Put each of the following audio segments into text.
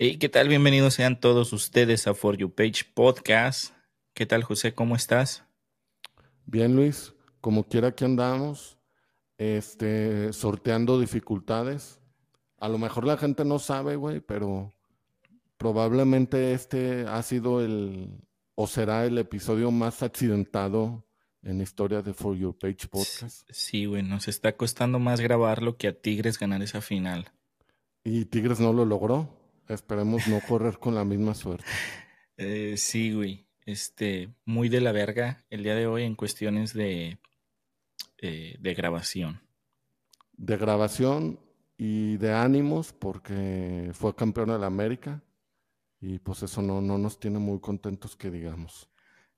Hey, ¿qué tal? Bienvenidos sean todos ustedes a For You Page Podcast. ¿Qué tal, José? ¿Cómo estás? Bien, Luis. Como quiera que andamos, este, sorteando dificultades. A lo mejor la gente no sabe, güey, pero probablemente este ha sido el, o será el episodio más accidentado en la historia de For Your Page Podcast. Sí, güey, nos está costando más grabarlo que a Tigres ganar esa final. Y Tigres no lo logró. Esperemos no correr con la misma suerte. Eh, sí, güey. Este, muy de la verga el día de hoy en cuestiones de, eh, de grabación. De grabación y de ánimos, porque fue campeón de la América. Y pues eso no, no nos tiene muy contentos que digamos.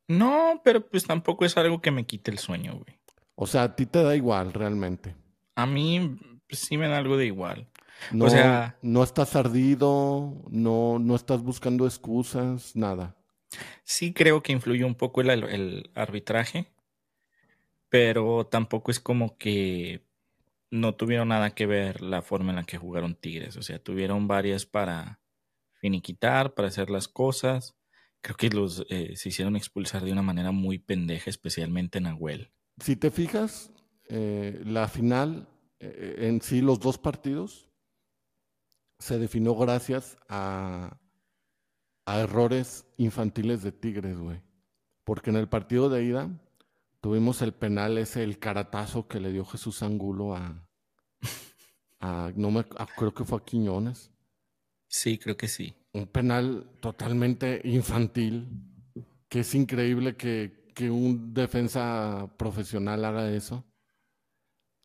No, pero pues tampoco es algo que me quite el sueño, güey. O sea, a ti te da igual realmente. A mí pues, sí me da algo de igual. No, o sea, no estás ardido, no, no estás buscando excusas, nada. Sí creo que influye un poco el, el arbitraje, pero tampoco es como que no tuvieron nada que ver la forma en la que jugaron Tigres. O sea, tuvieron varias para finiquitar, para hacer las cosas. Creo que los eh, se hicieron expulsar de una manera muy pendeja, especialmente Nahuel. Si te fijas, eh, la final, eh, en sí, los dos partidos, se definió gracias a, a errores infantiles de Tigres, güey. Porque en el partido de ida tuvimos el penal ese, el caratazo que le dio Jesús Angulo a, a no me a- creo que fue a Quiñones. Sí, creo que sí. Un penal totalmente infantil, que es increíble que, que un defensa profesional haga eso.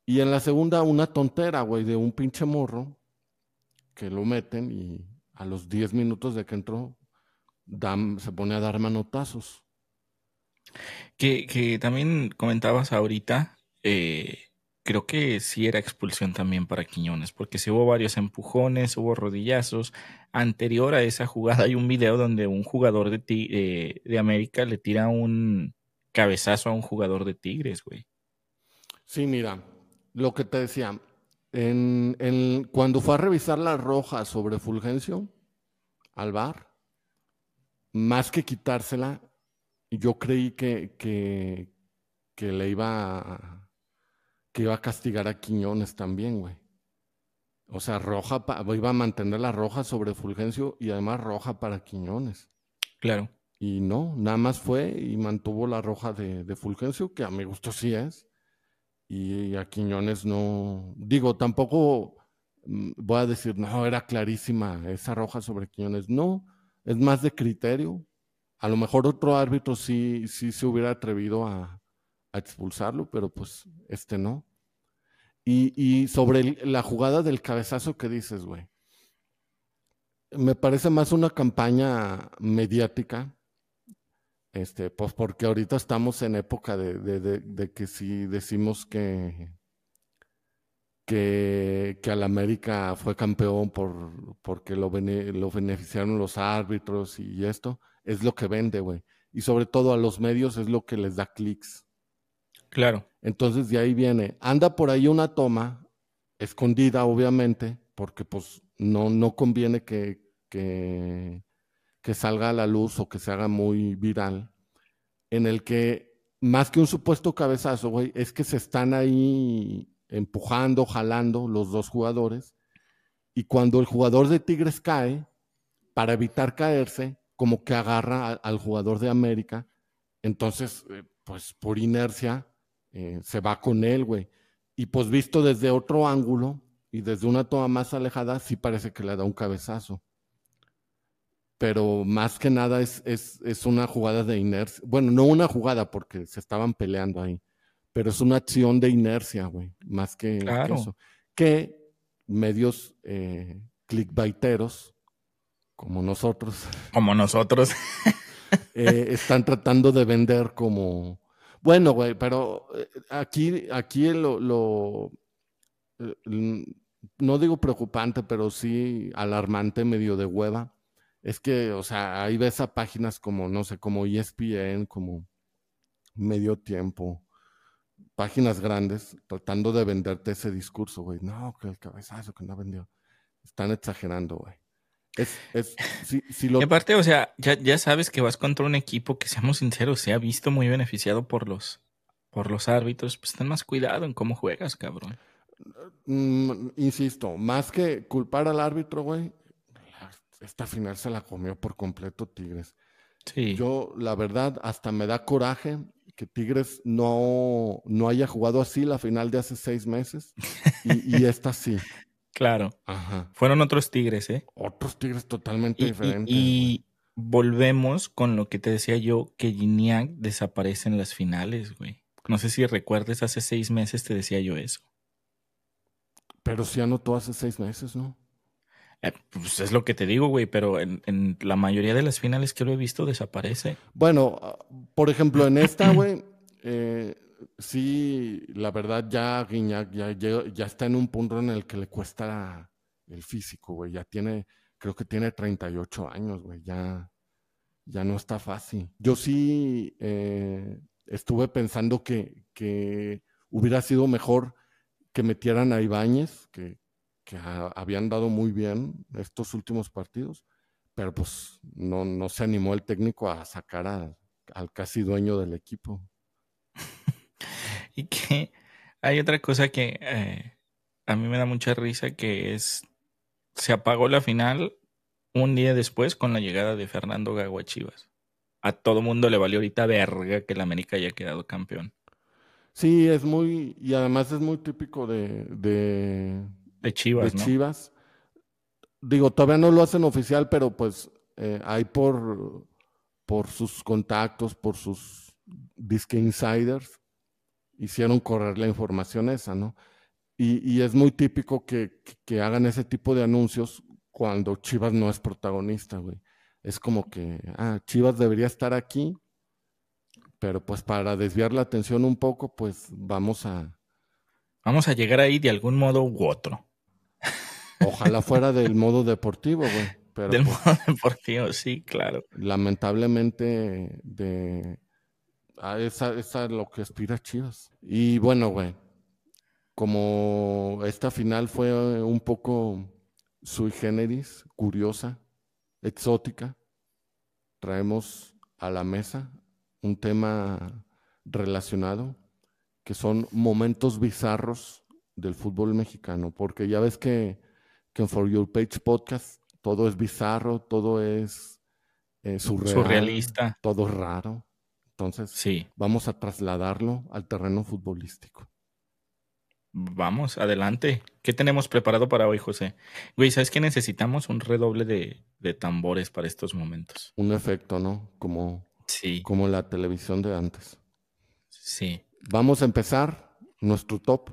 Y en la segunda, una tontera, güey, de un pinche morro que lo meten y a los 10 minutos de que entró, dan- se pone a dar manotazos. Que, que también comentabas ahorita, eh, creo que sí era expulsión también para Quiñones, porque sí hubo varios empujones, hubo rodillazos. Anterior a esa jugada hay un video donde un jugador de, Ti- eh, de América le tira un cabezazo a un jugador de Tigres, güey. Sí, mira, lo que te decía, en, en- cuando fue a revisar la roja sobre Fulgencio al bar, más que quitársela, yo creí que, que, que le iba a, que iba a castigar a Quiñones también, güey. O sea, roja, pa- iba a mantener la roja sobre Fulgencio y además roja para Quiñones. Claro. Y no, nada más fue y mantuvo la roja de, de Fulgencio, que a mi gusto sí es. Y a Quiñones no. Digo, tampoco mm, voy a decir, no, era clarísima esa roja sobre Quiñones. No, es más de criterio. A lo mejor otro árbitro sí, sí se hubiera atrevido a, expulsarlo, pero pues este no. Y, y sobre la jugada del cabezazo que dices, güey. Me parece más una campaña mediática este, pues porque ahorita estamos en época de, de- de- de que si decimos que, que, que al América fue campeón por, porque lo, bene- lo beneficiaron los árbitros y esto, es lo que vende, güey. Y sobre todo a los medios es lo que les da clics. Claro. Entonces de ahí viene, anda por ahí una toma, escondida obviamente, porque pues no, no conviene que, que, que salga a la luz o que se haga muy viral, en el que más que un supuesto cabezazo, güey, es que se están ahí empujando, jalando los dos jugadores, y cuando el jugador de Tigres cae, para evitar caerse, como que agarra al jugador de América, entonces, eh, pues por inercia, eh, se va con él, güey. Y pues visto desde otro ángulo y desde una toma más alejada, sí parece que le da un cabezazo. Pero más que nada es, es, es una jugada de inercia. Bueno, no una jugada porque se estaban peleando ahí, pero es una acción de inercia, güey, más que, que Claro. eso. Que medios eh, clickbaiteros, como nosotros, Como nosotros. eh, están tratando de vender como... Bueno, güey, pero eh, aquí, aquí lo, lo, eh, no digo preocupante, pero sí alarmante, medio de hueva. Es que, o sea, ahí ves a páginas como, no sé, como ESPN, como Medio Tiempo, páginas grandes, tratando de venderte ese discurso, güey. No, que el cabezazo que no vendió. Están exagerando, güey. Es, es, si, si Y lo, aparte, o sea, ya, ya sabes que vas contra un equipo que, seamos sinceros, se ha visto muy beneficiado por los, por los árbitros. Pues ten más cuidado en cómo juegas, cabrón. mm, insisto, más que culpar al árbitro, güey, esta final se la comió por completo Tigres. Sí. Yo, la verdad, hasta me da coraje que Tigres no, no haya jugado así la final de hace seis meses y, y esta sí. Claro. Ajá. Fueron otros tigres, ¿eh? Otros Tigres totalmente Y, y- diferentes. y volvemos con lo que te decía yo, que Gignac desaparece en las finales, güey. No sé si recuerdes, hace seis meses te decía yo eso. Pero sí anotó hace seis meses, ¿no? Eh, pues es lo que te digo, güey, pero en, en la mayoría de las finales que lo he visto desaparece. Bueno, por ejemplo, en esta, güey, eh, sí, la verdad, ya Guiñac ya, ya, ya está en un punto en el que le cuesta el físico, güey. Ya tiene, creo que tiene 38 años, güey. Ya, ya no está fácil. Yo sí eh, estuve pensando que, que hubiera sido mejor que metieran a Ibáñez, que, que a- habían dado muy bien estos últimos partidos, pero pues no, no se animó el técnico a sacar a- al casi dueño del equipo. Y que hay otra cosa que eh, a mí me da mucha risa, que es, se apagó la final un día después con la llegada de Fernando Gago a Chivas. A todo mundo le valió ahorita verga que el América haya quedado campeón. Sí, es muy, y además es muy típico de, de, De Chivas, de ¿no? Chivas. Digo, todavía no lo hacen oficial, pero pues eh, hay por, por sus contactos, por sus disque insiders, hicieron correr la información esa, ¿no? Y, y es muy típico que, que- que hagan ese tipo de anuncios cuando Chivas no es protagonista, güey. Es como que, ah, Chivas debería estar aquí, pero pues para desviar la atención un poco, pues vamos a, Vamos a llegar ahí de algún modo u otro. Ojalá fuera del modo deportivo, güey. Pero Del pues, modo deportivo, sí, claro. lamentablemente de a esa, esa es lo que aspira Chivas. Y bueno, güey, como esta final fue un poco sui generis, curiosa, exótica, traemos a la mesa un tema relacionado que son momentos bizarros del fútbol mexicano, porque ya ves que, que en For Your Page Podcast todo es bizarro, todo es eh, surreal, Surrealista. todo es raro. Entonces, Sí, vamos a trasladarlo al terreno futbolístico. vamos, adelante. ¿Qué tenemos preparado para hoy, José? Güey, ¿sabes qué necesitamos? Un redoble de, de tambores para estos momentos. Un efecto, ¿no? Como, Sí, como la televisión de antes. sí. Vamos a empezar nuestro top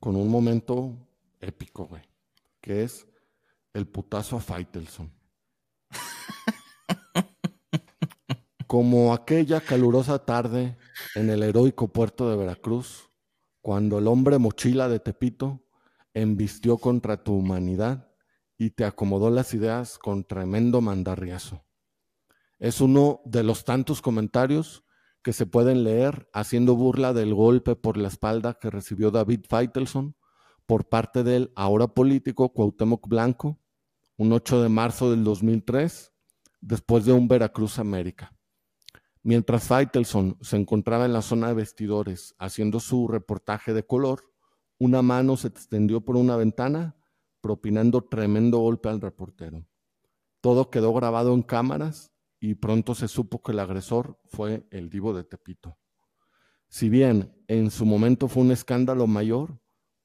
con un momento épico, güey, que es el putazo a Faitelson. Como aquella calurosa tarde en el heroico puerto de Veracruz, cuando el hombre mochila de Tepito embistió contra tu humanidad y te acomodó las ideas con tremendo mandarriazo. Es uno de los tantos comentarios que se pueden leer haciendo burla del golpe por la espalda que recibió David Feitelson por parte del ahora político Cuauhtémoc Blanco, un 8 de marzo del 2003, después de un Veracruz América. Mientras Feitelson se encontraba en la zona de vestidores haciendo su reportaje de color, una mano se extendió por una ventana, propinando tremendo golpe al reportero. Todo quedó grabado en cámaras y pronto se supo que el agresor fue el divo de Tepito. Si bien en su momento fue un escándalo mayor,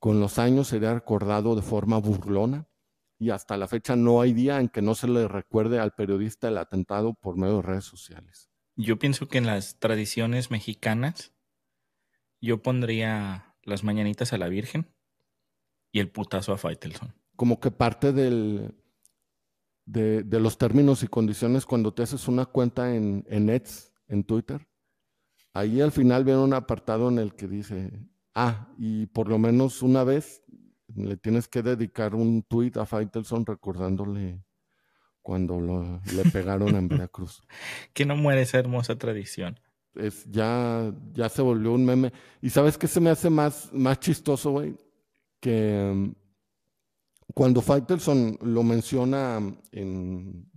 con los años sería recordado de forma burlona y hasta la fecha no hay día en que no se le recuerde al periodista el atentado por medio de redes sociales. Yo pienso que en las tradiciones mexicanas yo pondría las mañanitas a la Virgen y el putazo a Faitelson. Como que parte del, de, de los términos y condiciones cuando te haces una cuenta en, en Nets, en Twitter, ahí al final viene un apartado en el que dice, ah, y por lo menos una vez le tienes que dedicar un tweet a Faitelson recordándole cuando lo- le pegaron en Veracruz. Que no muere esa hermosa tradición. Es, ya, ya se volvió un meme. ¿Y sabes qué se me hace más, más chistoso, güey? Que mm, cuando Faitelson lo menciona en,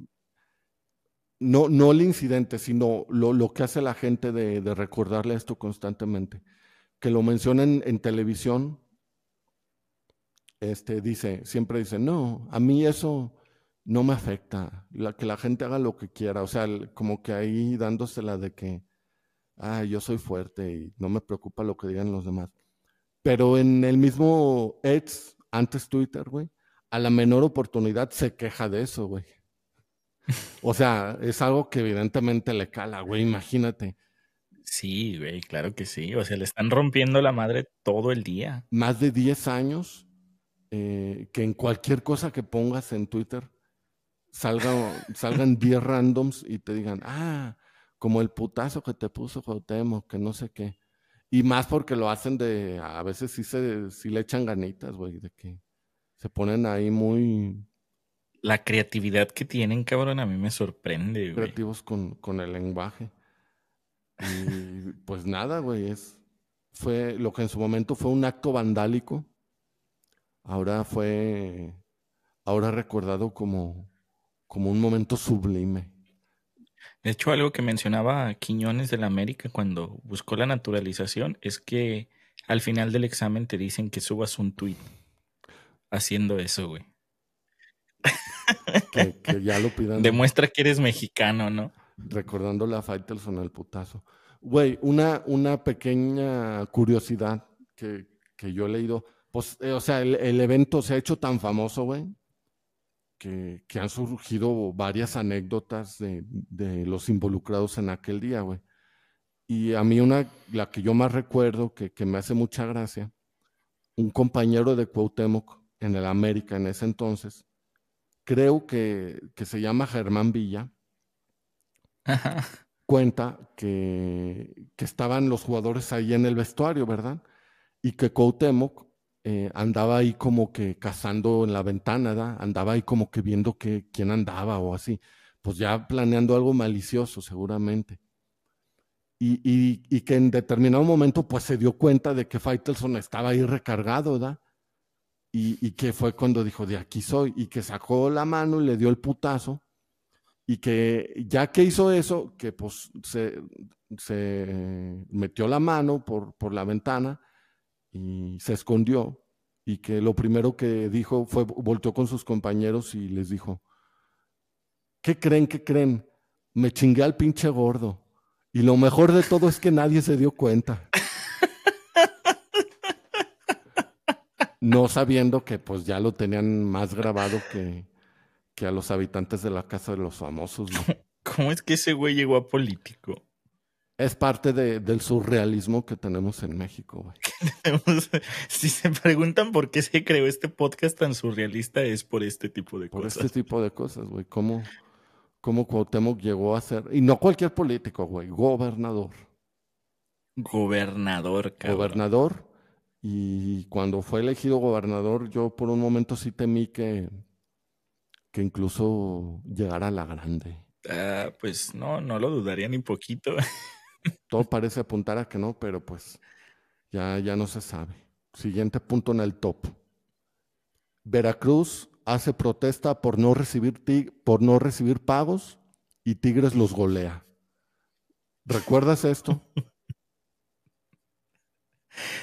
no, no el incidente, sino lo, que hace la gente de, recordarle esto constantemente, que lo menciona en, televisión, este, dice, siempre dice, no, a mí eso no me afecta, la, que la gente haga lo que quiera, o sea, como que ahí dándosela de que, ah, yo soy fuerte y no me preocupa lo que digan los demás. Pero en el mismo Eds, antes Twitter, güey, a la menor oportunidad se queja de eso, güey. O sea, es algo que evidentemente le cala, güey, imagínate. Sí, güey, claro que sí. O sea, le están rompiendo la madre todo el día. Más de 10 años eh, que en cualquier cosa que pongas en Twitter salga, salgan 10 randoms y te digan, ah, como el putazo que te puso Cuauhtémoc, que no sé qué. Y más porque lo hacen de, a veces sí, se, sí le echan ganitas, güey, de que se ponen ahí muy... La creatividad que tienen, cabrón, a mí me sorprende, güey. Creativos con, con el lenguaje. Y pues nada, güey, es, fue lo que en su momento fue un acto vandálico. Ahora fue, ahora recordado como, como un momento sublime. De hecho, algo que mencionaba Quiñones de la América cuando buscó la naturalización es que al final del examen te dicen que subas un tweet haciendo eso, güey. Que, ya lo pidan. Demuestra que eres mexicano, ¿no? Recordándole a Faitelson el putazo. Güey, una, una pequeña curiosidad que, yo he leído. Pues, eh, o sea, el, evento se ha hecho tan famoso, güey, que, han surgido varias anécdotas de, los involucrados en aquel día, güey. Y a mí una, la que yo más recuerdo, que, me hace mucha gracia, un compañero de Cuauhtémoc en el América en ese entonces, creo que, se llama Germán Villa, cuenta que, que, estaban los jugadores ahí en el vestuario, ¿verdad? Y que Cuauhtémoc eh, andaba ahí como que cazando en la ventana, andaba ahí como que viendo que, quién andaba o así, pues ya planeando algo malicioso seguramente. Y, y, que en determinado momento pues se dio cuenta de que Faitelson estaba ahí recargado, ¿verdad? Y, y, que fue cuando dijo, de aquí soy, y que sacó la mano y le dio el putazo, y que ya que hizo eso, que pues se, se metió la mano por, por la ventana, y se escondió y que lo primero que dijo fue, volteó con sus compañeros y les dijo, ¿qué creen? ¿Qué creen? Me chingué al pinche gordo. Y lo mejor de todo es que nadie se dio cuenta. No sabiendo que pues ya lo tenían más grabado que, que a los habitantes de la casa de los famosos. ¿Cómo es que ese güey llegó a político? Es parte del surrealismo que tenemos en México, güey. si se preguntan por qué se creó este podcast tan surrealista, es por este tipo de cosas. Por este tipo de cosas, güey. ¿Cómo, cómo Cuauhtémoc llegó a ser, y no cualquier político, güey, gobernador. Gobernador, cabrón. Gobernador. Y cuando fue elegido gobernador, yo por un momento sí temí que, que incluso llegara a la grande. Ah, pues no, no lo dudaría ni poquito. Todo parece apuntar a que no, pero pues ya, ya no se sabe. Siguiente punto en el top. Veracruz hace protesta por no recibir, por no recibir pagos y Tigres los golea. ¿Recuerdas esto?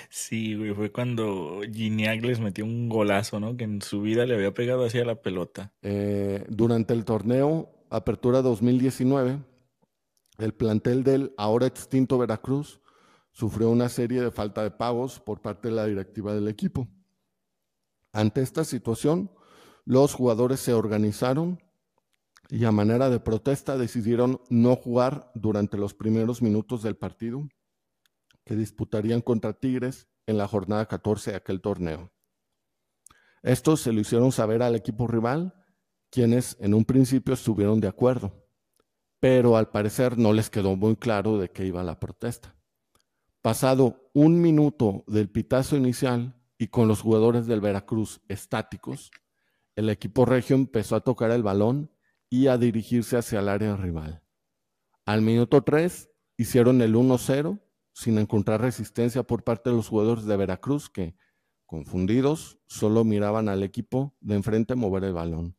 Sí, güey, fue cuando Gignac les metió un golazo, ¿no? Que en su vida le había pegado hacia la pelota. Eh, durante el torneo Apertura 2019, el plantel del ahora extinto Veracruz sufrió una serie de falta de pagos por parte de la directiva del equipo. Ante esta situación, los jugadores se organizaron y a manera de protesta decidieron no jugar durante los primeros minutos del partido que disputarían contra Tigres en la jornada 14 de aquel torneo. Estos se lo hicieron saber al equipo rival, quienes en un principio estuvieron de acuerdo pero al parecer no les quedó muy claro de qué iba la protesta. Pasado un minuto del pitazo inicial y con los jugadores del Veracruz estáticos, el equipo regio empezó a tocar el balón y a dirigirse hacia el área rival. Al minuto 3 hicieron el 1-0 sin encontrar resistencia por parte de los jugadores de Veracruz que Confundidos, solo miraban al equipo de enfrente mover el balón.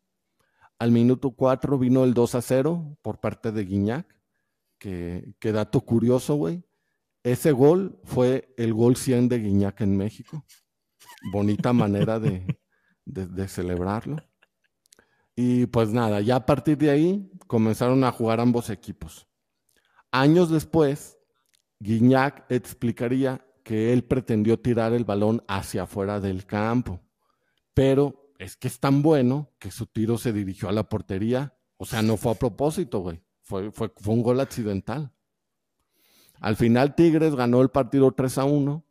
Al minuto 4 vino el 2 a 0 por parte de Guiñac, que, dato curioso, güey. Ese gol fue el gol 100 de Guiñac en México. Bonita manera de, de, celebrarlo. Y pues nada, ya a partir de ahí comenzaron a jugar ambos equipos. Años después, Guiñac explicaría que él pretendió tirar el balón hacia afuera del campo, pero es que es tan bueno que su tiro se dirigió a la portería. O sea, no fue a propósito, güey. Fue, fue, un gol accidental. Al final Tigres ganó el partido 3 a 1,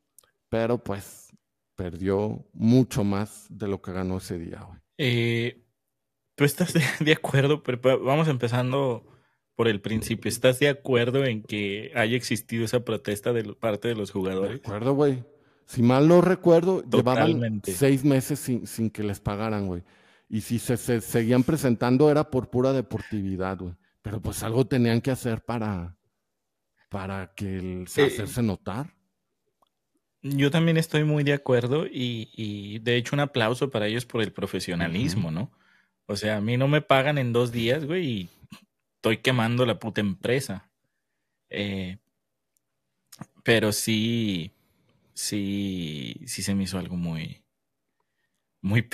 pero pues perdió mucho más de lo que ganó ese día, güey. Eh, Tú estás de, acuerdo, pero vamos empezando por el principio. ¿Estás de acuerdo en que haya existido esa protesta de parte de los jugadores? De acuerdo, güey. Si mal no recuerdo, llevaban seis meses sin, sin que les pagaran, güey. Y si se, seguían presentando era por pura deportividad, güey. Pero pues algo tenían que hacer para, para que el, eh, hacerse notar. Yo también estoy muy de acuerdo y, y, de hecho un aplauso para ellos por el profesionalismo, ¿no? O sea, a mí no me pagan en dos días, güey, y estoy quemando la puta empresa. Eh, pero sí, sí, sí se me hizo algo muy, muy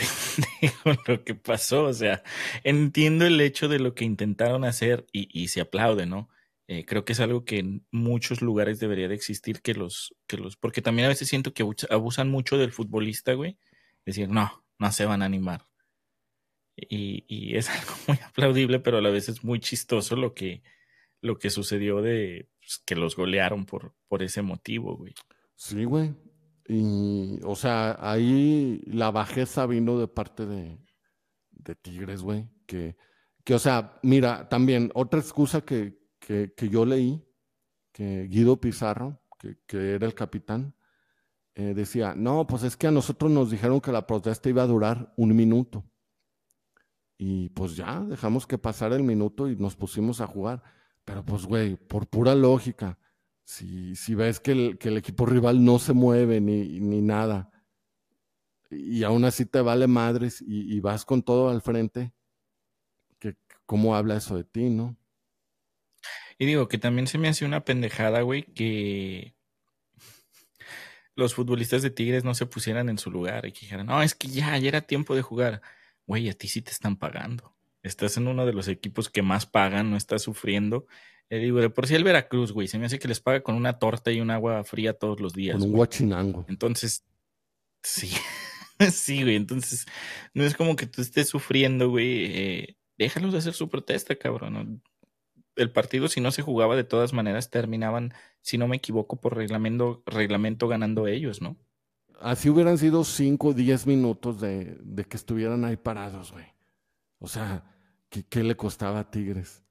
pendejo lo que pasó. O sea, entiendo el hecho de lo que intentaron hacer y, se aplaude, ¿no? Eh, creo que es algo que en muchos lugares debería de existir que los, que los, porque también a veces siento que abusan mucho del futbolista, güey. Decir, no, no se van a animar. Y, y, es algo muy aplaudible, pero a la vez es muy chistoso lo que, lo que sucedió de pues, que los golearon por, por ese motivo, güey. Sí, güey. Y, o sea, ahí la bajeza vino de parte de, de Tigres, güey. Que, que, o sea, mira, también otra excusa que, que, que yo leí, que Guido Pizarro, que, que era el capitán, eh, decía, no, pues es que a nosotros nos dijeron que la protesta iba a durar un minuto. Y pues ya, dejamos que pasara el minuto y nos pusimos a jugar. Pero pues, güey, por pura lógica, si, si ves que el, que el equipo rival no se mueve ni, ni nada, y aún así te vale madres y, vas con todo al frente, que, ¿cómo habla eso de ti, no? Y digo que también se me hace una pendejada, güey, que los futbolistas de Tigres no se pusieran en su lugar y que dijeran, no, es que ya, ya era tiempo de jugar güey, a ti sí te están pagando. Estás en uno de los equipos que más pagan, no estás sufriendo. Eh, digo, de por sí el Veracruz, güey, se me hace que les paga con una torta y un agua fría todos los días. Con un guachinango. Entonces, sí, sí, güey, entonces no es como que tú estés sufriendo, güey. Eh, déjalos de hacer su protesta, cabrón. El partido, si no se jugaba de todas maneras, terminaban, si no me equivoco, por reglamento, reglamento ganando ellos, ¿no? Así hubieran sido 5 o 10 minutos de, que estuvieran ahí parados, güey. O sea, ¿qué, le costaba a Tigres?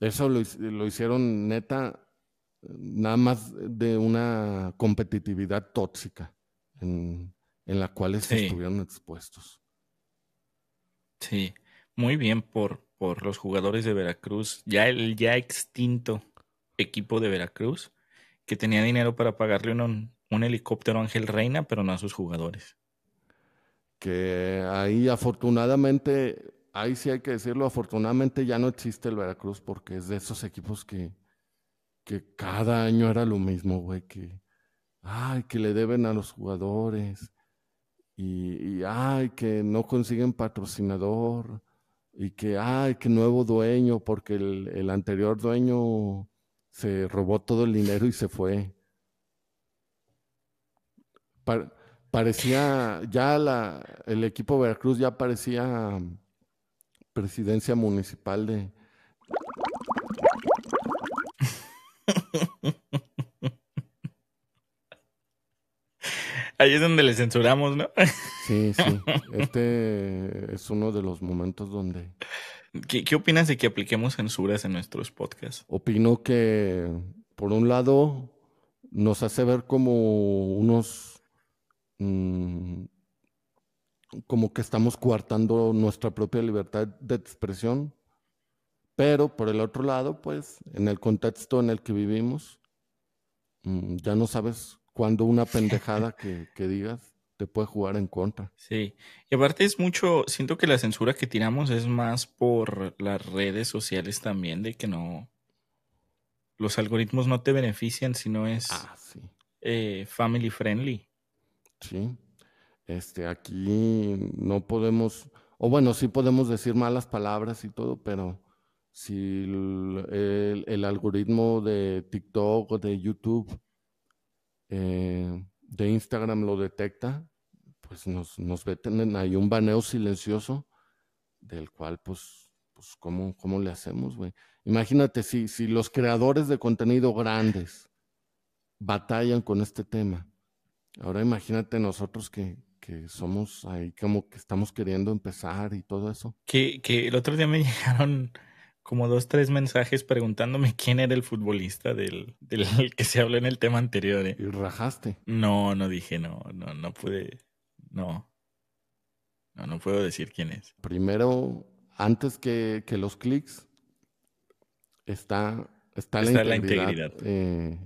Eso lo, hicieron neta, nada más de una competitividad tóxica en, la cual estuvieron expuestos. Sí, muy bien por, por los jugadores de Veracruz, ya el ya extinto equipo de Veracruz, que tenía dinero para pagarle un, un helicóptero Ángel Reina, pero no a sus jugadores. Que ahí afortunadamente, ahí sí hay que decirlo, afortunadamente ya no existe el Veracruz porque es de esos equipos que, que cada año era lo mismo, güey, que, ay, que le deben a los jugadores y, ay, que no consiguen patrocinador y que, ay, que nuevo dueño porque el, el anterior dueño se robó todo el dinero y se fue parecía, ya la, el equipo Veracruz ya parecía presidencia municipal de... Ahí es donde le censuramos, ¿no? Sí, sí. Este es uno de los momentos donde... ¿Qué, ¿Qué, opinas de que apliquemos censuras en nuestros podcasts? Opino que, por un lado, nos hace ver como unos Mm, como que estamos coartando nuestra propia libertad de expresión, pero por el otro lado, pues en el contexto en el que vivimos, mm, ya no sabes cuándo una pendejada que, digas te puede jugar en contra. Sí, y aparte es mucho, siento que la censura que tiramos es más por las redes sociales también, de que no, los algoritmos no te benefician si no es Ah, sí. eh, family friendly. Sí. Este, aquí no podemos, o bueno, sí podemos decir malas palabras y todo, pero si el, algoritmo de TikTok o de YouTube, eh, de Instagram lo detecta, pues nos, nos meten ahí un baneo silencioso, del cual, pues, pues ¿cómo, cómo le hacemos, güey? Imagínate si, si los creadores de contenido grandes batallan con este tema. Ahora imagínate nosotros que, que somos ahí como que estamos queriendo empezar y todo eso. Que, que el otro día me llegaron como dos, tres mensajes preguntándome quién era el futbolista del, del que se habló en el tema anterior. ¿eh? Y rajaste. No, no dije, no, no, no pude, no. No, no puedo decir quién es. Primero, antes que, que los clics, está, está, Está la la integridad, integridad. eh,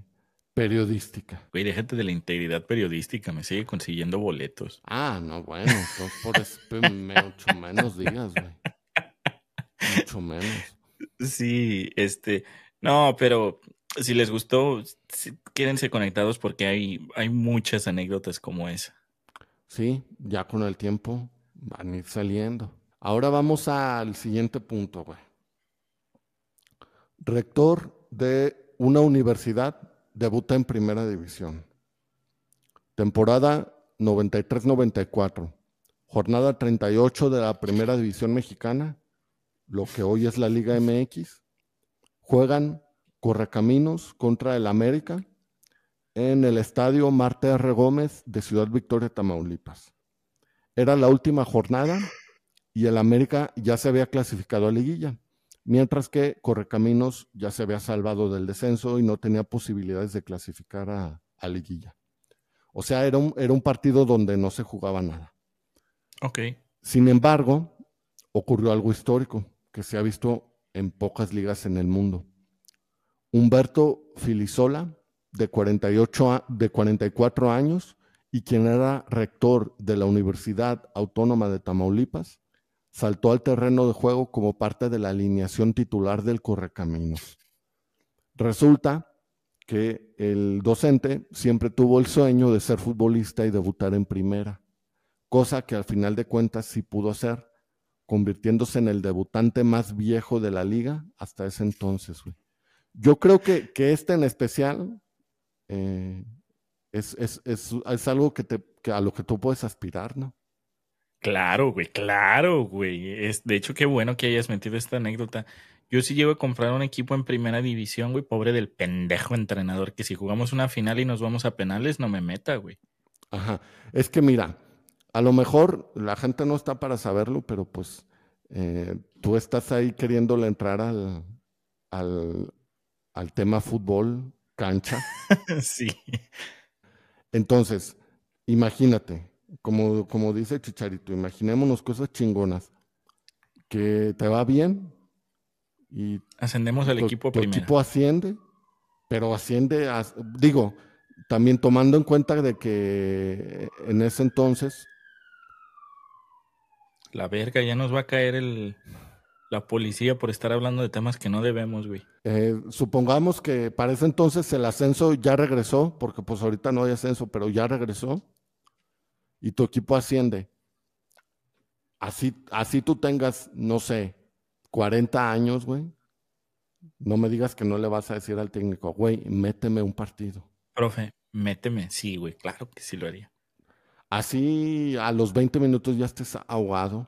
periodística. Güey, déjate de la integridad periodística, me sigue consiguiendo boletos. Ah, no, bueno, entonces por eso mucho menos digas, güey. Mucho menos. Sí, este, no, pero si les gustó, quédense conectados porque hay, hay muchas anécdotas como esa. Sí, ya con el tiempo van a ir saliendo. Ahora vamos al siguiente punto, güey. Rector de una universidad debuta en primera división. Temporada 93-94. Jornada 38 de la primera división mexicana, lo que hoy es la Liga MX. Juegan Correcaminos contra el América en el estadio Marte R. Gómez de Ciudad Victoria, Tamaulipas. Era la última jornada y el América ya se había clasificado a liguilla, mientras que Correcaminos ya se había salvado del descenso y no tenía posibilidades de clasificar a, a liguilla. O sea, era un, era un partido donde no se jugaba nada. Ok. Sin embargo, ocurrió algo histórico que se ha visto en pocas ligas en el mundo. Humberto Filisola, de, 48 a- de 44 años y quien era rector de la Universidad Autónoma de Tamaulipas, saltó al terreno de juego como parte de la alineación titular del Correcaminos. Resulta que el docente siempre tuvo el sueño de ser futbolista y debutar en primera, cosa que al final de cuentas sí pudo hacer, convirtiéndose en el debutante más viejo de la liga hasta ese entonces. Yo creo que, que este en especial eh, es, es- es- es algo que te, que a lo que tú puedes aspirar, ¿no? Claro, güey, claro, güey. Es, de hecho, qué bueno que hayas metido esta anécdota. Yo sí llego a comprar un equipo en primera división, güey, pobre del pendejo entrenador, que si jugamos una final y nos vamos a penales, no me meta, güey. Ajá. Es que mira, a lo mejor la gente no está para saberlo, pero pues eh, tú estás ahí queriéndole entrar al, al, al tema fútbol, cancha. sí. Entonces, imagínate, como, como dice Chicharito, imaginémonos cosas chingonas, que te va bien y Ascendemos al equipo tu primero. equipo asciende, pero asciende, a- digo, también tomando en cuenta de que en ese entonces, La verga, ya nos va a caer el, la policía por estar hablando de temas que no debemos, güey. eh, supongamos que para ese entonces el ascenso ya regresó, porque pues ahorita no hay ascenso, pero ya regresó, y tu equipo asciende. Así, así tú tengas, no sé, 40 años, güey. No me digas que no le vas a decir al técnico, güey, méteme un partido. Profe, méteme. Sí, güey, claro que sí lo haría. Así a los 20 minutos ya estés ahogado.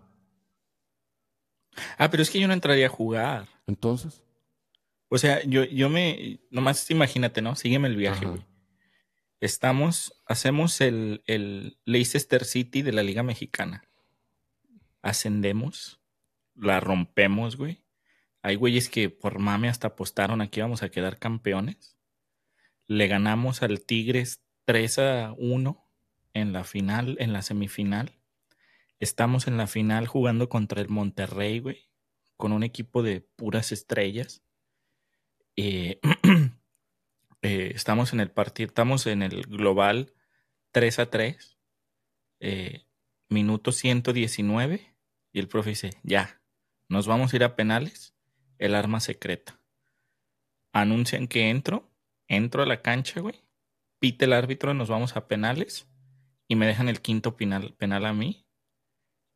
Ah, pero es que yo no entraría a jugar. Entonces, O sea, yo, yo me. Nomás imagínate, ¿no? Sígueme el viaje, Ajá. güey. Estamos. Hacemos el, el Leicester City de la Liga Mexicana. Ascendemos. La rompemos, güey. Hay güeyes que por mame hasta apostaron aquí vamos a quedar campeones. Le ganamos al Tigres 3 a 1 en la final, en la semifinal. Estamos en la final jugando contra el Monterrey, güey, con un equipo de puras estrellas. Eh, eh, estamos en el partido, estamos en el global 3 a 3 eh, minuto 119 y el profe dice, ya, nos vamos a ir a penales, el arma secreta. Anuncian que entro, entro a la cancha, güey, pite el árbitro, nos vamos a penales y me dejan el quinto penal, penal a mí.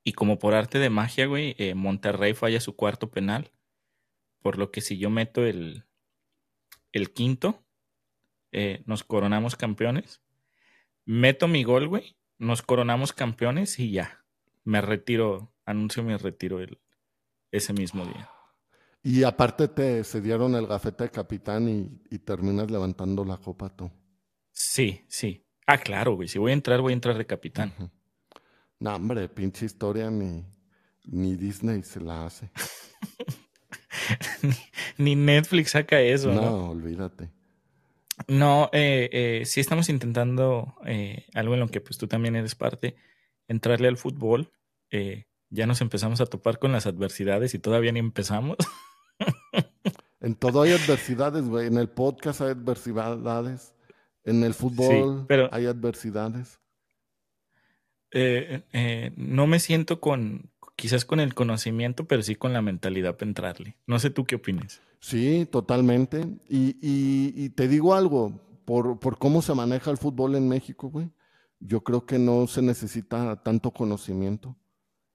Y como por arte de magia, güey, eh, Monterrey falla su cuarto penal. Por lo que si yo meto el, el quinto, eh, nos coronamos campeones. Meto mi gol, güey, nos coronamos campeones y ya. Me retiro, anuncio mi retiro el, ese mismo día. Y aparte te se dieron el gafete de capitán y, terminas levantando la copa tú. Sí, sí. Ah, claro, güey. Si voy a entrar, voy a entrar de capitán. No, hombre, pinche historia ni, ni Disney se la hace. ni, Netflix saca eso. No, olvídate. No, eh, eh, sí estamos intentando eh, algo en lo que pues tú también eres parte, entrarle al fútbol. Eh, ya nos empezamos a topar con las adversidades y todavía ni empezamos. en todo hay adversidades, güey. En el podcast hay adversidades. En el fútbol hay adversidades. Eh, no me siento con, quizás con el conocimiento, pero sí con la mentalidad para entrarle. No sé tú qué opinas. Sí, totalmente. Y, y, te digo algo, por, por, cómo se maneja el fútbol en México, güey, yo creo que no se necesita tanto conocimiento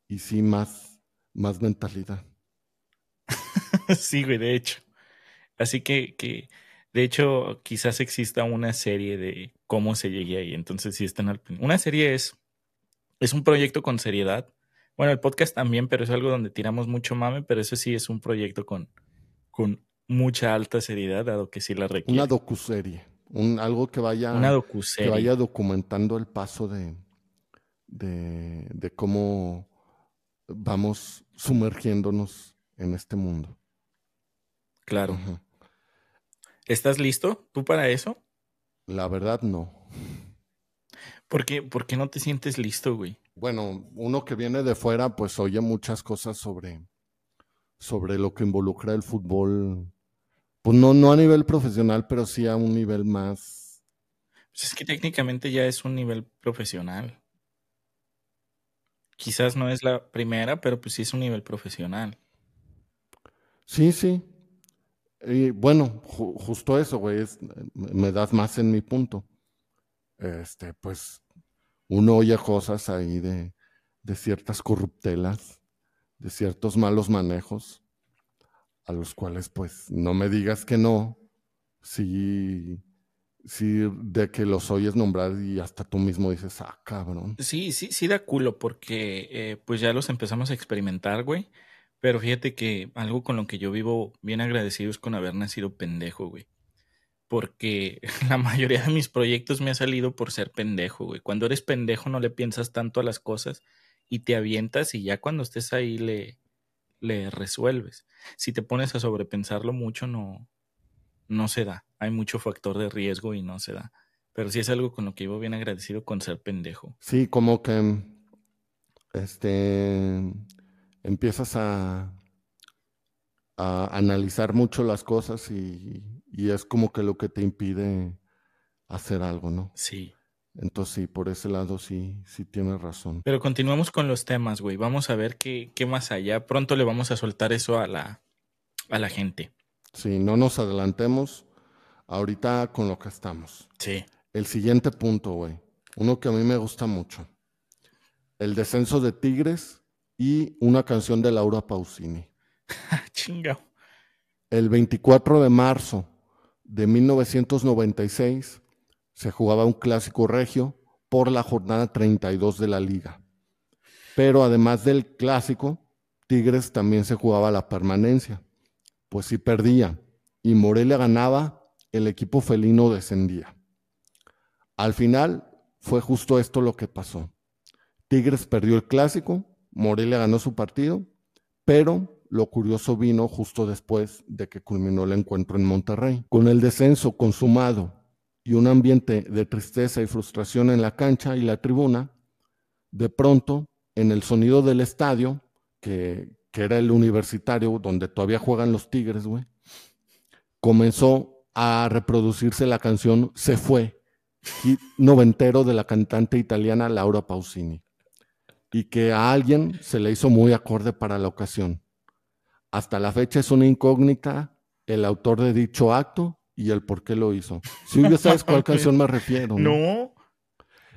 y sí más, más mentalidad. sí, güey, de hecho. Así que, que, de hecho, quizás exista una serie de cómo se llegue ahí. Entonces, sí están al Una serie es, es un proyecto con seriedad. Bueno, el podcast también, pero es algo donde tiramos mucho mame, pero eso sí es un proyecto con, con mucha alta seriedad, dado que sí la requiere. Una docuserie. Un, algo que vaya, una docuserie. que vaya documentando el paso de, de, de cómo vamos sumergiéndonos en este mundo. Claro. ¿Estás listo tú para eso? La verdad, no. ¿Por qué, ¿Por qué no te sientes listo, güey? Bueno, uno que viene de fuera, pues oye muchas cosas sobre, sobre lo que involucra el fútbol. Pues no, no a nivel profesional, pero sí a un nivel más. Pues es que técnicamente ya es un nivel profesional. Quizás no es la primera, pero pues sí es un nivel profesional. Sí, sí. Y bueno, justo eso, güey, me das más en mi punto. Este, pues uno oye cosas ahí de, de ciertas corruptelas, de ciertos malos manejos, a los cuales pues no me digas que no, sí sí, de que los oyes nombrar y hasta tú mismo dices, ah, cabrón. Sí, sí, sí da culo porque eh, pues ya los empezamos a experimentar, güey. Pero fíjate que algo con lo que yo vivo bien agradecido es con haber nacido pendejo, güey. Porque la mayoría de mis proyectos me ha salido por ser pendejo, güey. Cuando eres pendejo no le piensas tanto a las cosas y te avientas y ya cuando estés ahí le, le resuelves. Si te pones a sobrepensarlo mucho, no, no se da. Hay mucho factor de riesgo y no se da. Pero sí es algo con lo que vivo bien agradecido con ser pendejo. Sí, como que este empiezas a, a analizar mucho las cosas y, y, es como que lo que te impide hacer algo, ¿no? Sí. Entonces sí, por ese lado sí, sí tienes razón. Pero continuamos con los temas, güey. Vamos a ver qué, qué más allá. Pronto le vamos a soltar eso a la, a la gente. Sí, no nos adelantemos ahorita con lo que estamos. Sí. El siguiente punto, güey. Uno que a mí me gusta mucho. El descenso de Tigres y una canción de Laura Pausini. Chingao. El 24 de marzo de 1996 se jugaba un clásico regio por la jornada 32 de la liga. Pero además del clásico, Tigres también se jugaba la permanencia pues si perdía y Morelia ganaba, el equipo felino descendía. Al final fue justo esto lo que pasó. Tigres perdió el clásico, Morelia ganó su partido, pero lo curioso vino justo después de que culminó el encuentro en Monterrey. Con el descenso consumado y un ambiente de tristeza y frustración en la cancha y la tribuna, de pronto, en el sonido del estadio, que, era el universitario, donde todavía juegan los Tigres, güey, comenzó a reproducirse la canción Se fue hit noventero de la cantante italiana Laura Pausini y que a alguien se le hizo muy acorde para la ocasión. Hasta la fecha es una incógnita el autor de dicho acto y el por qué lo hizo. Si ya sabes cuál canción me refiero. No.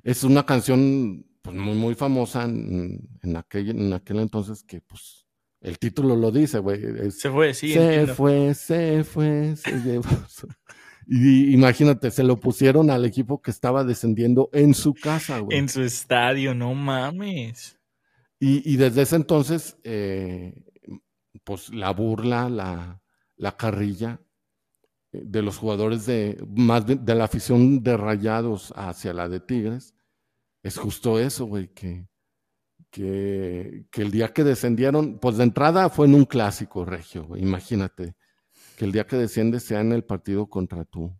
Es una canción pues, muy, muy famosa en, aquel, en aquel entonces que pues el título lo dice, güey. Se fue, sí. Se fue, se fue, se llevó. Y imagínate, se lo pusieron al equipo que estaba descendiendo en su casa, güey. En su estadio, no mames. Y, desde ese entonces, eh, pues la burla, la, la carrilla eh, de los jugadores de más de, la afición de Rayados hacia la de Tigres, es justo eso, güey, que, que, que, el día que descendieron, pues de entrada fue en un clásico regio, güey, imagínate que el día que desciende sea en el partido contra tu,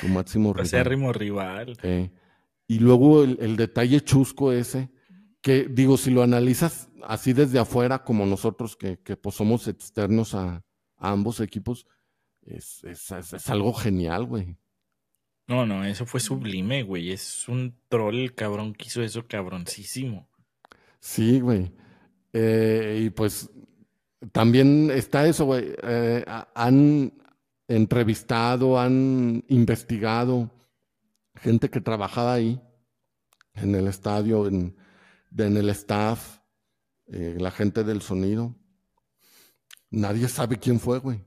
tu máximo rival. rival. y luego el, detalle chusco ese, que digo, si lo analizas así desde afuera, como nosotros que, que pues somos externos a, ambos equipos, es, es, algo genial, güey. No, no, eso fue sublime, güey. Es un troll cabrón que hizo eso cabroncísimo. Sí, güey. Eh, y pues también está eso, güey. Eh, han entrevistado, han investigado gente que trabajaba ahí, en el estadio, en, el staff, eh, la gente del sonido. Nadie sabe quién fue, güey.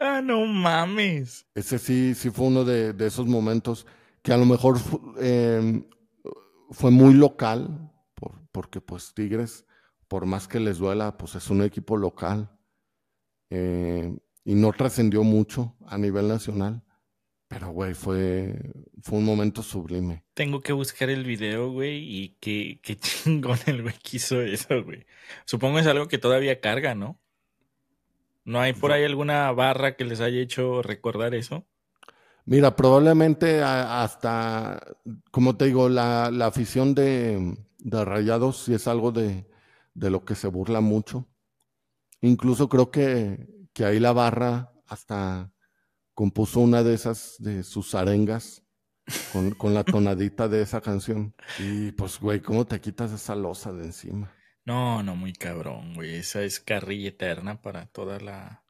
Ah, no mames. Ese sí, sí fue uno de, esos momentos que a lo mejor em, fue muy local, porque pues Tigres por más que les duela, pues es un equipo local eh, y no trascendió mucho a nivel nacional. Pero, güey, fue, fue un momento sublime. Tengo que buscar el video, güey, y qué, qué chingón el güey que hizo eso, güey. Supongo es algo que todavía carga, ¿no? ¿No hay por ahí alguna barra que les haya hecho recordar eso? Mira, probablemente hasta, como te digo, la, la afición de, de Rayados sí es algo de, de lo que se burla mucho. Incluso creo que, que ahí la barra hasta compuso una de esas de sus arengas con, con, la tonadita de esa canción. Y pues, güey, ¿cómo te quitas esa losa de encima? No, no, muy cabrón, güey. Esa es carrilla eterna para toda la,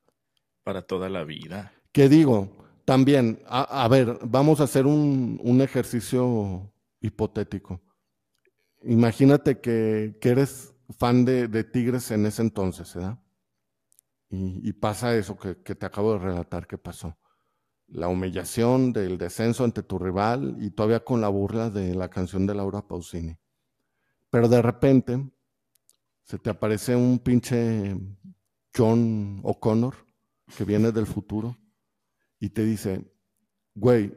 para toda la vida. ¿Qué digo? También, a, ver, vamos a hacer un, un ejercicio hipotético. Imagínate que, que eres fan de, Tigres en ese entonces, ¿verdad? Y, pasa eso que, te acabo de relatar que pasó. La humillación del descenso ante tu rival y todavía con la burla de la canción de Laura Pausini. Pero de repente se te aparece un pinche John O'Connor que viene del futuro y te dice, güey,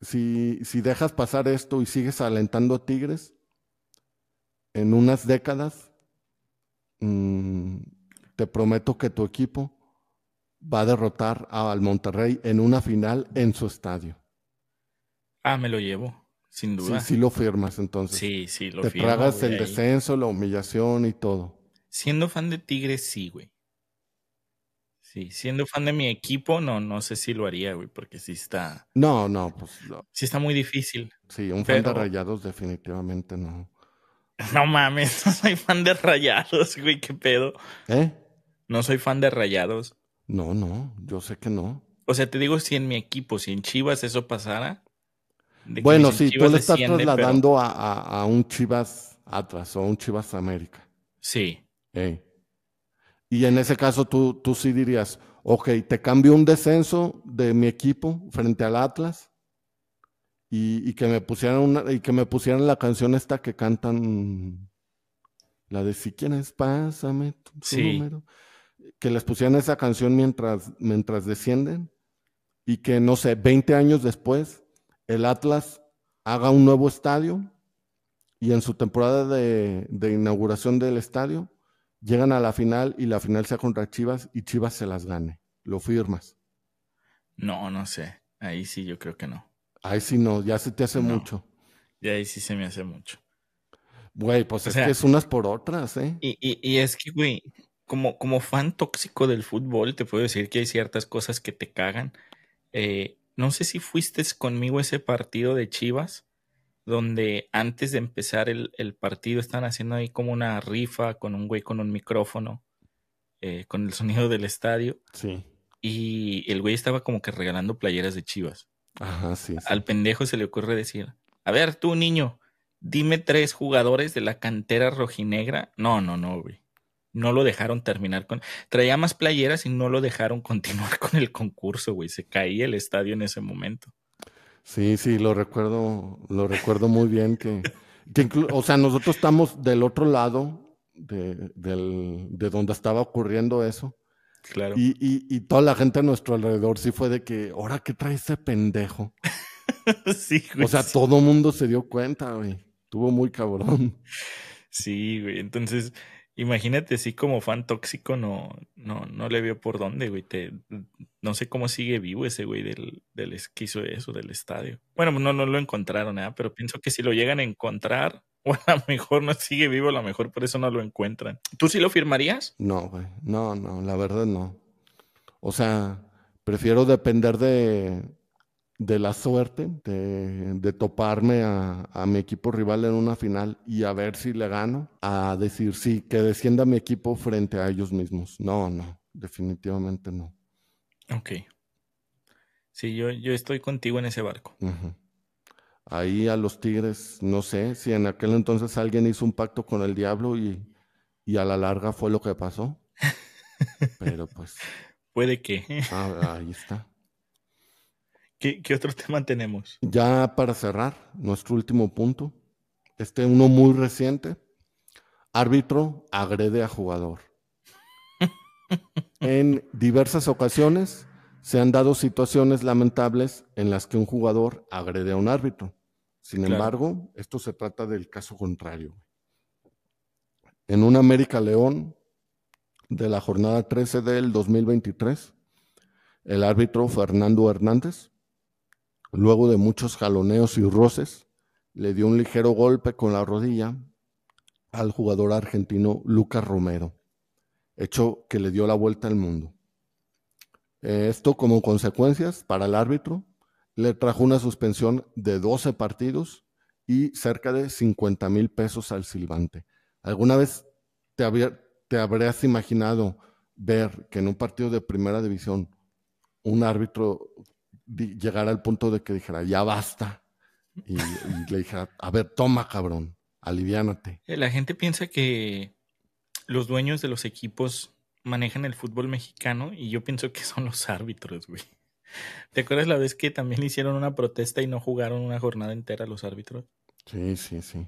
si, si dejas pasar esto y sigues alentando a Tigres, en unas décadas, mm, te prometo que tu equipo va a derrotar al Monterrey en una final en su estadio. Ah, me lo llevo, sin duda. Sí, sí lo firmas entonces. Sí, sí, lo Te tragas el descenso, la humillación y todo. Siendo fan de Tigres, sí, güey. Sí, siendo fan de mi equipo, no, no sé si lo haría, güey, porque sí está. No, no, pues. Sí está muy difícil. Sí, un fan de rayados, definitivamente no. No mames, no soy fan de rayados, güey, qué pedo. ¿Eh? No soy fan de rayados. No, no, yo sé que no. O sea, te digo, si en mi equipo, si en Chivas eso pasara. Bueno, sí, tú le estás trasladando a, un Chivas Atlas o un Chivas América. Sí. Y en ese caso tú, tú sí dirías, ok, te cambio un descenso de mi equipo frente al Atlas y, que me pusieran una, y que me pusieran la canción esta que cantan la de si quieres pásame tu, número que les pusieran esa canción mientras mientras descienden y que no sé 20 años después el Atlas haga un nuevo estadio y en su temporada de, de inauguración del estadio llegan a la final y la final sea contra Chivas y Chivas se las gane. ¿Lo firmas? No, no sé. Ahí sí yo creo que no. Ay, sí, no, ya se te hace mucho. Y ahí sí se me hace mucho. Güey, pues es que es unas por otras, ¿eh? Y, y, y, es que, güey, como, como fan tóxico del fútbol, te puedo decir que hay ciertas cosas que te cagan. Eh, no sé si fuiste conmigo ese partido de Chivas, donde antes de empezar el, partido están haciendo ahí como una rifa con un güey con un micrófono, eh, con el sonido del estadio. Sí. Y el güey estaba como que regalando playeras de Chivas. Ajá, sí, Al pendejo se le ocurre decir, a ver tú niño, dime tres jugadores de la cantera rojinegra. No, no, no, güey. No lo dejaron terminar con... Traía más playeras y no lo dejaron continuar con el concurso, güey. Se caía el estadio en ese momento. Sí, sí, lo recuerdo, lo recuerdo muy bien que, o sea, nosotros estamos del otro lado de, de donde estaba ocurriendo eso. Claro. Y, y, y, toda la gente a nuestro alrededor sí fue de que, ahora, ¿qué trae ese pendejo? sí, güey. O sea, todo mundo se dio cuenta, güey. Tuvo muy cabrón. Sí, güey. Entonces, imagínate así como fan tóxico, no, no, no le veo por dónde, güey. Te, no sé cómo sigue vivo ese güey del, del que hizo eso, del estadio. Bueno, no, no lo encontraron, ¿eh? pero pienso que si lo llegan a encontrar, o a lo mejor no sigue vivo, a lo mejor por eso no lo encuentran. ¿Tú sí lo firmarías? No, güey. No, no, la verdad no. O sea, prefiero depender de, de la suerte de, toparme a, mi equipo rival en una final y a ver si le gano, a decir sí, que descienda mi equipo frente a ellos mismos. No, no, definitivamente no. Ok. Sí, yo, yo estoy contigo en ese barco. Ahí a los Tigres, no sé si en aquel entonces alguien hizo un pacto con el diablo y, y a la larga fue lo que pasó. Pero pues. Puede que. Ah, ahí está. ¿Qué, otro tema tenemos? Ya para cerrar, nuestro último punto. Este uno muy reciente. Árbitro agrede a jugador. en diversas ocasiones se han dado situaciones lamentables en las que un jugador agrede a un árbitro. Sin embargo, esto se trata del caso contrario. En un América León de la jornada 13 del 2023, el árbitro Fernando Hernández Luego de muchos jaloneos y roces, le dio un ligero golpe con la rodilla al jugador argentino Lucas Romero, hecho que le dio la vuelta al mundo. Esto como consecuencias para el árbitro le trajo una suspensión de 12 partidos y cerca de 50 mil pesos al silbante. ¿Alguna vez te, te habrías imaginado ver que en un partido de primera división un árbitro llegar al punto de que dijera, ya basta. Y, le dijera, a ver, toma, cabrón, aliviánate. Eh, la gente piensa que los dueños de los equipos manejan el fútbol mexicano y yo pienso que son los árbitros, güey. ¿Te acuerdas la vez que también hicieron una protesta y no jugaron una jornada entera los árbitros? Sí, sí, sí.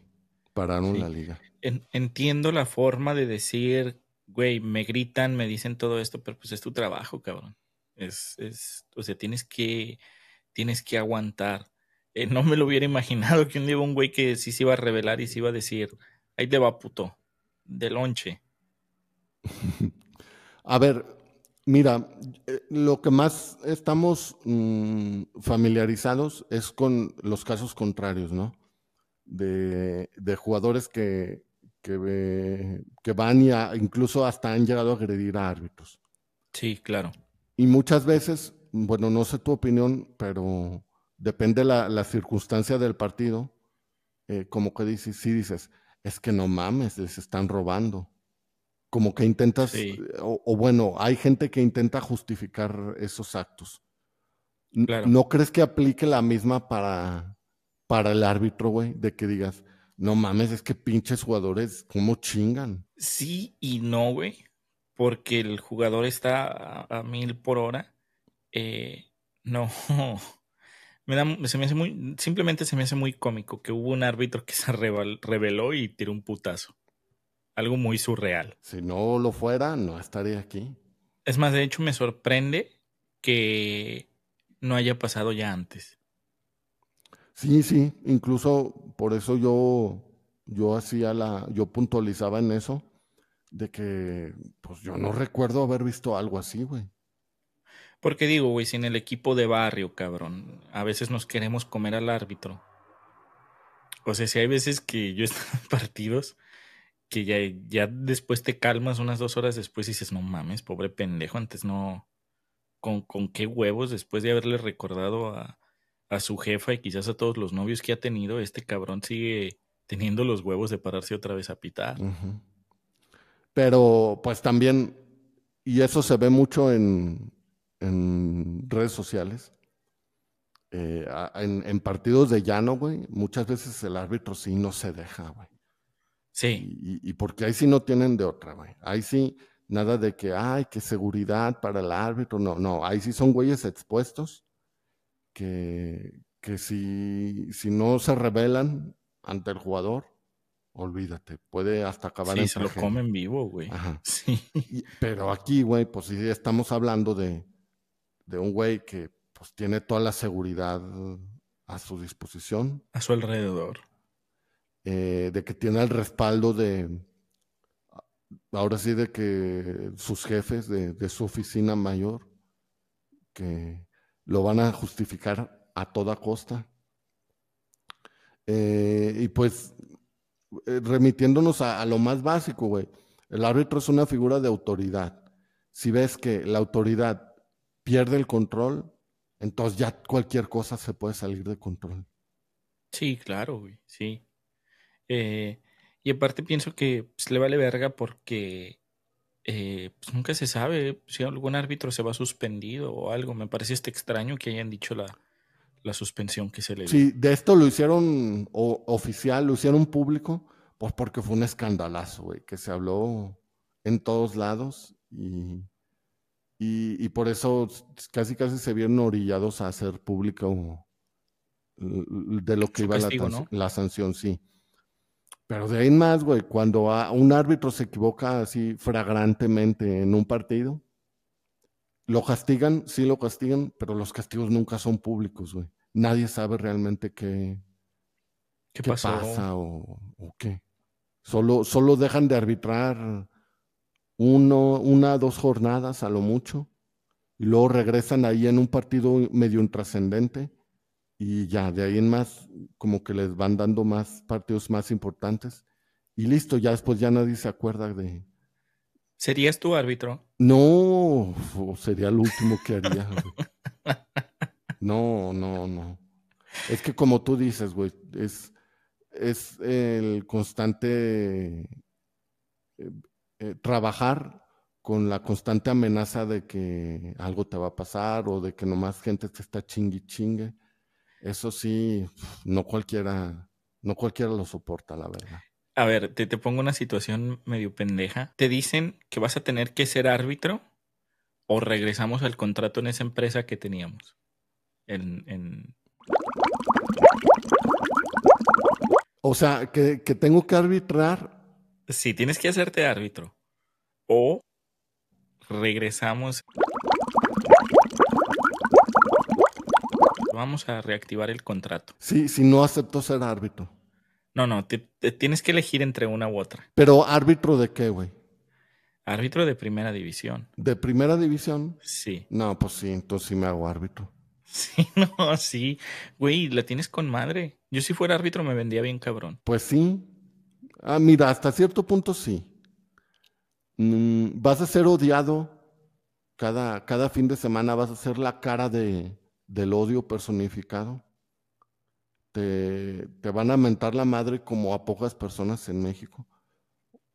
Pararon la liga. entiendo la forma de decir, güey, me gritan, me dicen todo esto, pero pues es tu trabajo, cabrón. Es, es, o sea, tienes que, tienes que aguantar. Eh, no me lo hubiera imaginado que un día un güey que sí se iba a revelar y se iba a decir, ahí te va puto, de lonche. A ver, mira, eh, lo que más estamos mm, familiarizados es con los casos contrarios, ¿no? De, de jugadores que, que, que van y incluso hasta han llegado a agredir a árbitros. Sí, claro. Y muchas veces, bueno, no sé tu opinión, pero depende la, la circunstancia del partido, eh, como que dices, sí dices, es que no mames, les están robando. Como que intentas, o, bueno, hay gente que intenta justificar esos actos. ¿No crees que aplique la misma para, para el árbitro, güey? De que digas, no mames, es que pinches jugadores, ¿cómo chingan? Sí y no, güey porque el jugador está a, mil por hora, eh, no, me da, se me hace muy, simplemente se me hace muy cómico que hubo un árbitro que se reveló y tiró un putazo. Algo muy surreal. Si no lo fuera, no estaría aquí. Es más, de hecho, me sorprende que no haya pasado ya antes. Sí, sí, incluso por eso yo, yo hacía la, yo puntualizaba en eso, de que, pues yo no recuerdo haber visto algo así, güey. Porque digo, güey, si en el equipo de barrio, cabrón, a veces nos queremos comer al árbitro. O sea, si hay veces que yo estoy en partidos que ya, ya después te calmas unas dos horas después y dices, no mames, pobre pendejo, antes no, con, con qué huevos después de haberle recordado a, a su jefa y quizás a todos los novios que ha tenido, este cabrón sigue teniendo los huevos de pararse otra vez a pitar. Pero pues también, y eso se ve mucho en, en redes sociales, eh, en, partidos de llano, güey, muchas veces el árbitro sí no se deja, güey. Sí. Y, y, porque ahí sí no tienen de otra, güey. Ahí sí, nada de que, ay, qué seguridad para el árbitro. No, no, ahí sí son güeyes expuestos que, que si, si no se rebelan ante el jugador, olvídate, puede hasta acabar sí, se lo comen vivo, güey. Sí. pero aquí, güey, pues sí estamos hablando de, de un güey que pues tiene toda la seguridad a su disposición. A su alrededor. Eh, de que tiene el respaldo de, ahora sí, de que sus jefes de, de su oficina mayor, que lo van a justificar a toda costa. Eh, y pues, eh, remitiéndonos a, lo más básico, güey, el árbitro es una figura de autoridad. Si ves que la autoridad pierde el control, entonces ya cualquier cosa se puede salir de control. Sí, claro, güey, sí. Eh, y aparte pienso que pues, le vale verga porque eh, pues nunca se sabe si algún árbitro se va suspendido o algo. Me parece este extraño que hayan dicho la, la suspensión que se le dio. Sí, de esto lo hicieron oficial, lo hicieron público, pues porque fue un escandalazo, güey, que se habló en todos lados y y, por eso casi casi se vieron orillados a hacer público de lo que iba la, sanción, sí. Pero de ahí en más, güey, cuando un árbitro se equivoca así flagrantemente en un partido, lo castigan, sí lo castigan, pero los castigos nunca son públicos, güey. Nadie sabe realmente qué, qué, pasa o, o, qué. Solo, solo dejan de arbitrar uno, una, dos jornadas a lo mucho, y luego regresan ahí en un partido medio intrascendente, y ya de ahí en más, como que les van dando más partidos más importantes, y listo, ya después ya nadie se acuerda de... ¿Serías tu árbitro? No, sería el último que haría. no, no, no. Es que como tú dices, güey, es, es el constante eh, eh, trabajar con la constante amenaza de que algo te va a pasar o de que nomás gente te está chingue chingue. Eso sí, no cualquiera, no cualquiera lo soporta, la verdad. A ver, te pongo una situación medio pendeja. Te dicen que vas a tener que ser árbitro o regresamos al contrato en esa empresa que teníamos. En, en... O sea, que, que tengo que arbitrar Sí, tienes que hacerte árbitro. O regresamos. Vamos a reactivar el contrato. Sí, si no acepto ser árbitro. No, no, te, tienes que elegir entre una u otra. Pero árbitro de qué, güey? Árbitro de primera división. ¿De primera división? Sí. No, pues sí, entonces sí me hago árbitro. Sí, no, sí. Güey, la tienes con madre. Yo si fuera árbitro me vendía bien cabrón. Pues sí, Ah, mira, hasta cierto punto sí. Mm, vas a ser odiado cada, cada fin de semana, vas a ser la cara de, del odio personificado. Te, te, van a mentar la madre como a pocas personas en México.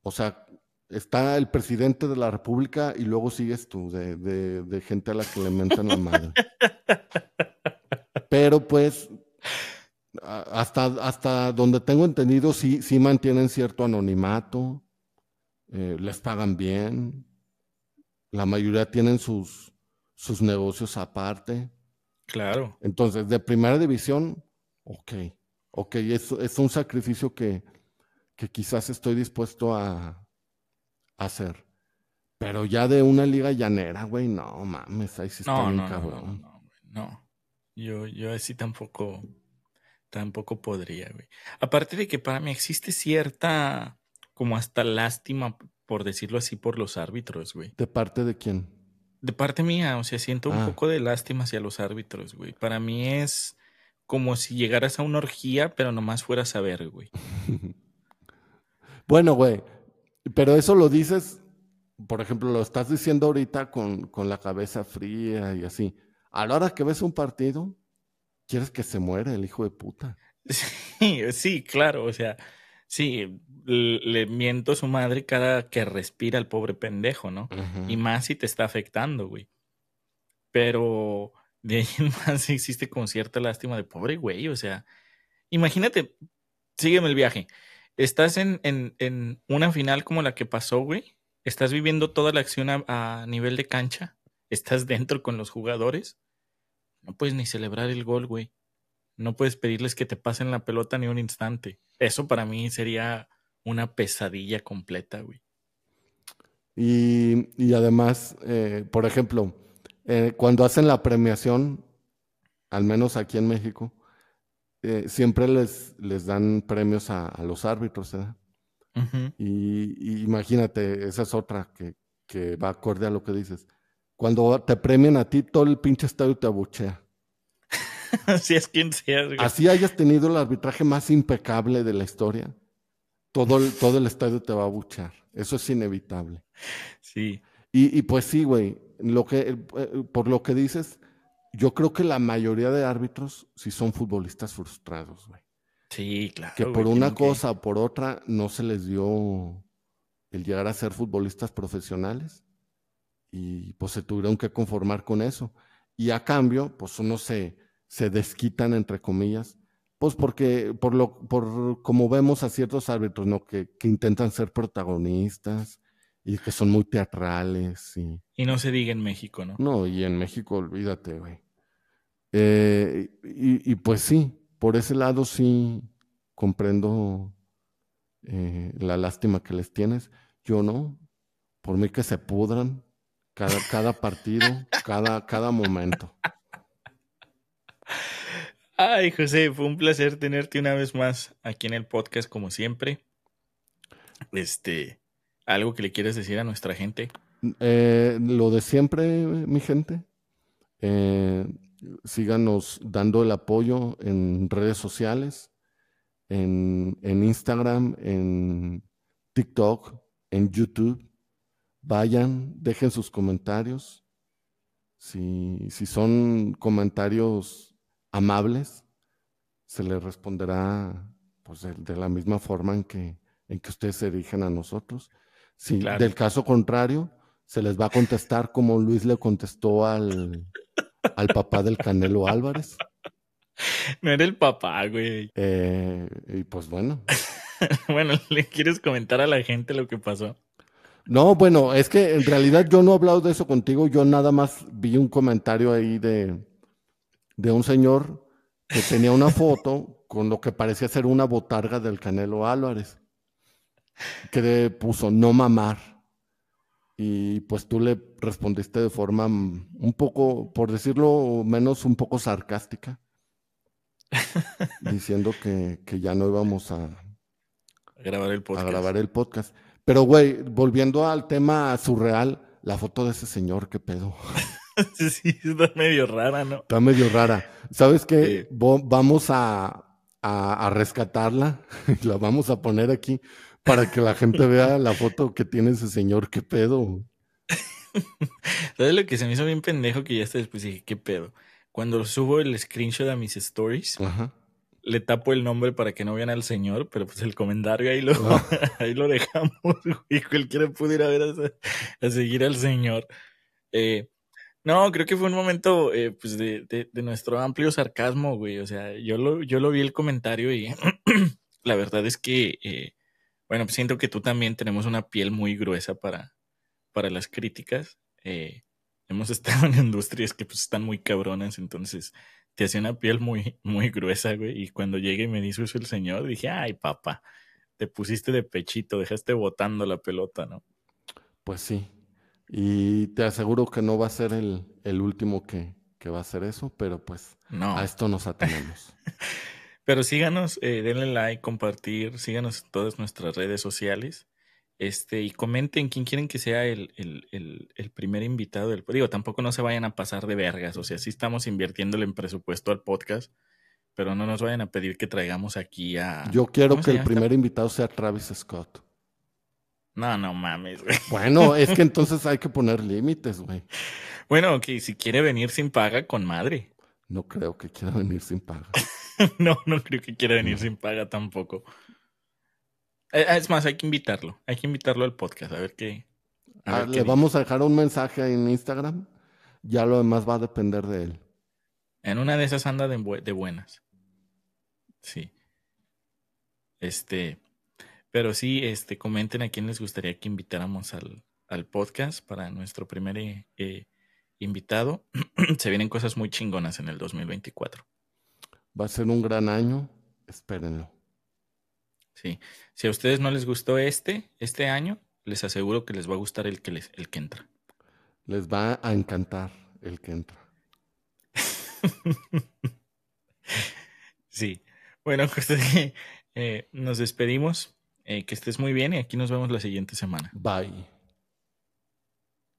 O sea, está el presidente de la República y luego sigues tú, de, de, de gente a la que le mentan la madre. Pero pues hasta, hasta donde tengo entendido, sí, sí mantienen cierto anonimato, eh, les pagan bien, la mayoría tienen sus, sus negocios aparte. Claro. Entonces, de primera división, ok, ok, es, es un sacrificio que, que quizás estoy dispuesto a, a, hacer. Pero ya de una liga llanera, güey, no mames, ahí sí está bien cabrón. No, no, no, Yo, yo así tampoco Tampoco podría, güey. Aparte de que para mí existe cierta, como hasta lástima, por decirlo así, por los árbitros, güey. ¿De parte de quién? De parte mía, o sea, siento un Ah. poco de lástima hacia los árbitros, güey. Para mí es como si llegaras a una orgía, pero nomás fueras a ver, güey. Bueno, güey, pero eso lo dices por ejemplo, lo estás diciendo ahorita con, con la cabeza fría y así. A la hora que ves un partido, quieres que se muera el hijo de puta. Sí, sí, claro, o sea, sí, le miento a su madre cada que respira el pobre pendejo, ¿no? Y más si te está afectando, güey. Pero de ahí en más existe con cierta lástima de pobre güey, o sea, imagínate, sígueme el viaje. Estás en, en, una final como la que pasó, güey. Estás viviendo toda la acción a, nivel de cancha. Estás dentro con los jugadores. No puedes ni celebrar el gol, güey. No puedes pedirles que te pasen la pelota ni un instante. Eso para mí sería una pesadilla completa, güey. Y, además, eh, por ejemplo, eh, cuando hacen la premiación, al menos aquí en México, eh, siempre les, les dan premios a, los árbitros. ¿eh? y, imagínate, esa es otra que, que, va acorde a lo que dices. Cuando te premian a ti, todo el pinche estadio te abuchea. Así es quien sea. Así hayas tenido el arbitraje más impecable de la historia. Todo el, todo el estadio te va a abuchear. Eso es inevitable. Sí. Y, y pues sí, güey. Lo que, eh, por lo que dices, yo creo que la mayoría de árbitros sí son futbolistas frustrados, güey. Sí, claro. Que por una cosa o por otra no se les dio el llegar a ser futbolistas profesionales y pues se tuvieron que conformar con eso. Y a cambio, pues uno se, se desquitan, entre comillas, pues porque, por lo, por como vemos a ciertos árbitros, ¿no? Que, que intentan ser protagonistas y que son muy teatrales. Y... y no se diga en México, ¿no? No, y en México, olvídate, güey. Eh, y, pues sí, por ese lado sí comprendo eh, la lástima que les tienes. Yo no, por mí que se pudran cada, cada partido, cada, cada momento. Ay, José, fue un placer tenerte una vez más aquí en el podcast, como siempre. Este, ¿algo que le quieres decir a nuestra gente? Eh, lo de siempre, mi gente. Eh, síganos dando el apoyo en redes sociales, en, Instagram, en TikTok, en YouTube. Vayan, dejen sus comentarios. Si, son comentarios amables, se les responderá pues, de, la misma forma en que, en que ustedes se dirigen a nosotros. Si del caso contrario, se les va a contestar como Luis le contestó al, al papá del Canelo Álvarez. No era el papá, güey. Eh, y pues bueno. bueno, ¿le quieres comentar a la gente lo que pasó? No, bueno, es que en realidad yo no he hablado de eso contigo, yo nada más vi un comentario ahí de, de un señor que tenía una foto con lo que parecía ser una botarga del Canelo Álvarez, que puso no mamar. Y pues tú le respondiste de forma mm, un poco, por decirlo menos, un poco sarcástica, diciendo que, ya no íbamos a, grabar el podcast. A grabar el podcast. Pero, güey, volviendo al tema surreal, la foto de ese señor, qué pedo. sí, está medio rara, ¿no? Está medio rara. ¿Sabes qué? Vamos a, a, a rescatarla, la vamos a poner aquí para que la gente vea la foto que tiene ese señor, qué pedo. ¿Sabes lo que se me hizo bien pendejo que ya después dije, qué pedo? Cuando subo el screenshot a mis stories, le tapo el nombre para que no vean al señor, pero pues el comentario ahí lo, ah. ahí lo dejamos, güey. Cualquiera pudo ir a ver a, seguir al señor. Eh, no, creo que fue un momento eh, pues de, de, nuestro amplio sarcasmo, güey. O sea, yo lo, yo lo vi el comentario y la verdad es que eh, bueno, pues siento que tú también tenemos una piel muy gruesa para, para las críticas. Eh, hemos estado en industrias que pues están muy cabronas, entonces te hacía una piel muy, muy gruesa, güey. Y cuando llegué y me dijo eso el señor, dije, ay, papá, te pusiste de pechito, dejaste botando la pelota, ¿no? Pues sí. Y te aseguro que no va a ser el, el último que, que va a hacer eso, pero pues no. a esto nos atenemos. Pero síganos, eh, denle like, compartir, síganos en todas nuestras redes sociales. Este, y comenten quién quieren que sea el, el, el, primer invitado del Digo, tampoco no se vayan a pasar de vergas. O sea, sí estamos invirtiéndole en presupuesto al podcast, pero no nos vayan a pedir que traigamos aquí a. Yo quiero que el primer invitado sea Travis Scott. No, no mames, güey. Bueno, es que entonces hay que poner límites, güey. Bueno, que si quiere venir sin paga, con madre. No creo que quiera venir sin paga. no, no creo que quiera venir sin paga tampoco. Eh, es más, hay que invitarlo. Hay que invitarlo al podcast, a ver qué. Ah, le vamos a dejar un mensaje en Instagram. Ya lo demás va a depender de él. En una de esas anda de, de buenas. Sí. Este. Pero sí, este, comenten a quién les gustaría que invitáramos al, al podcast para nuestro primer eh invitado. Se vienen cosas muy chingonas en el 2024. Va a ser un gran año, espérenlo. Sí, si a ustedes no les gustó este, este año, les aseguro que les va a gustar el que, les, el que entra. Les va a encantar el que entra. sí, bueno, pues, eh, nos despedimos. Eh, que estés muy bien y aquí nos vemos la siguiente semana. Bye.